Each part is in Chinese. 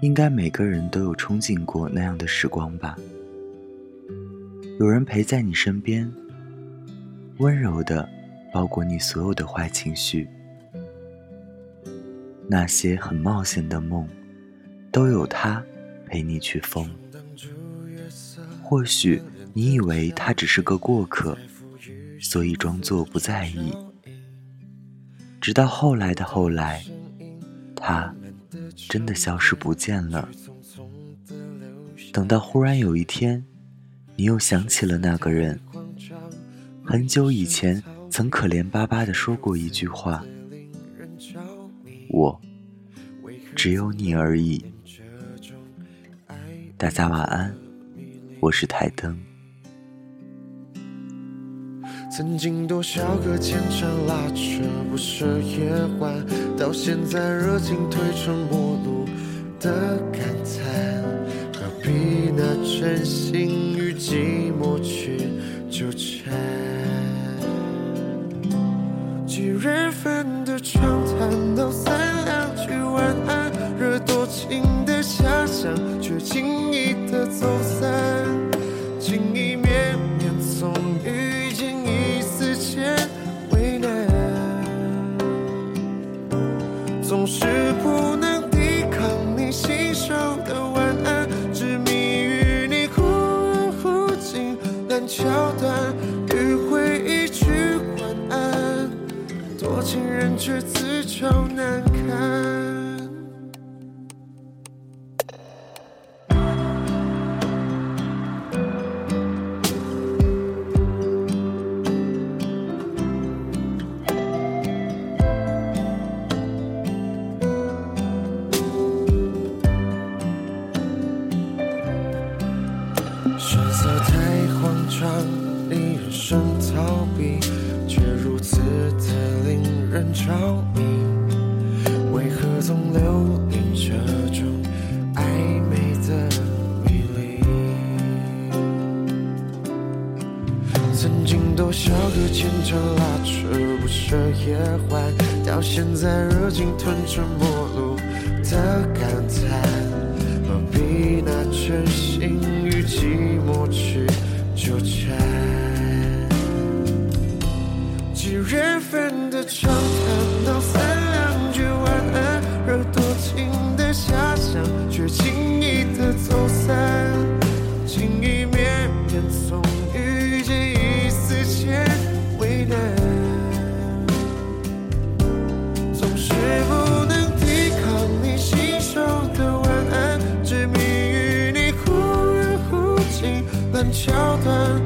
应该每个人都有憧憬过那样的时光吧。有人陪在你身边，温柔的包裹你所有的坏情绪。那些很冒险的梦，都有他陪你去疯。或许你以为他只是个过客，所以装作不在意。直到后来的后来，他真的消失不见了。等到忽然有一天，你又想起了那个人，很久以前曾可怜巴巴地说过一句话：“我只有你而已。”大家晚安，我是台灯。曾经多少个牵肠拉扯不舍夜晚，到现在热情褪成陌路的感叹，何必拿真心与寂寞去纠缠？几人份的长总是不能抵抗你信手的晚安，执迷于你忽远忽近烂桥段，迂回一句晚安，多情人却自找难堪。神色太慌张，令人生逃避，却如此的令人着迷。为何总留恋这种暧昧的迷离？曾经多少个牵肠拉扯不舍夜晚，到现在热情吞成陌路几人份的长谈，道三两句晚安，惹多情的遐想，却轻易的走散。情意绵绵，从遇见一丝间为难。总是不能抵抗你信手的晚安，执迷于你忽远忽近烂桥段，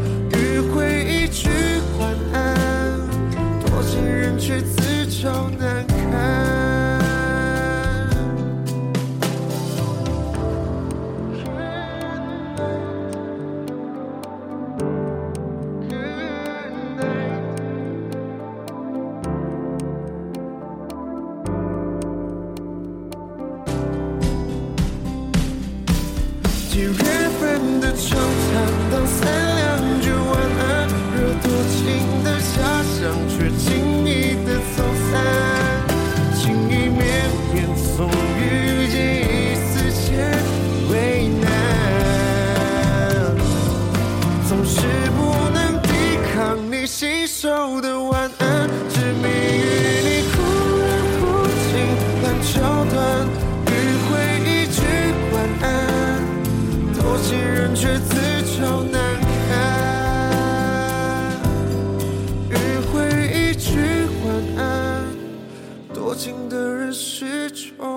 缘分的长谈，道三两句晚安，惹多情的遐想，却轻易的走散，情意绵绵，总与见一丝丝为难，总是不能抵抗你信手的晚安。情的人始终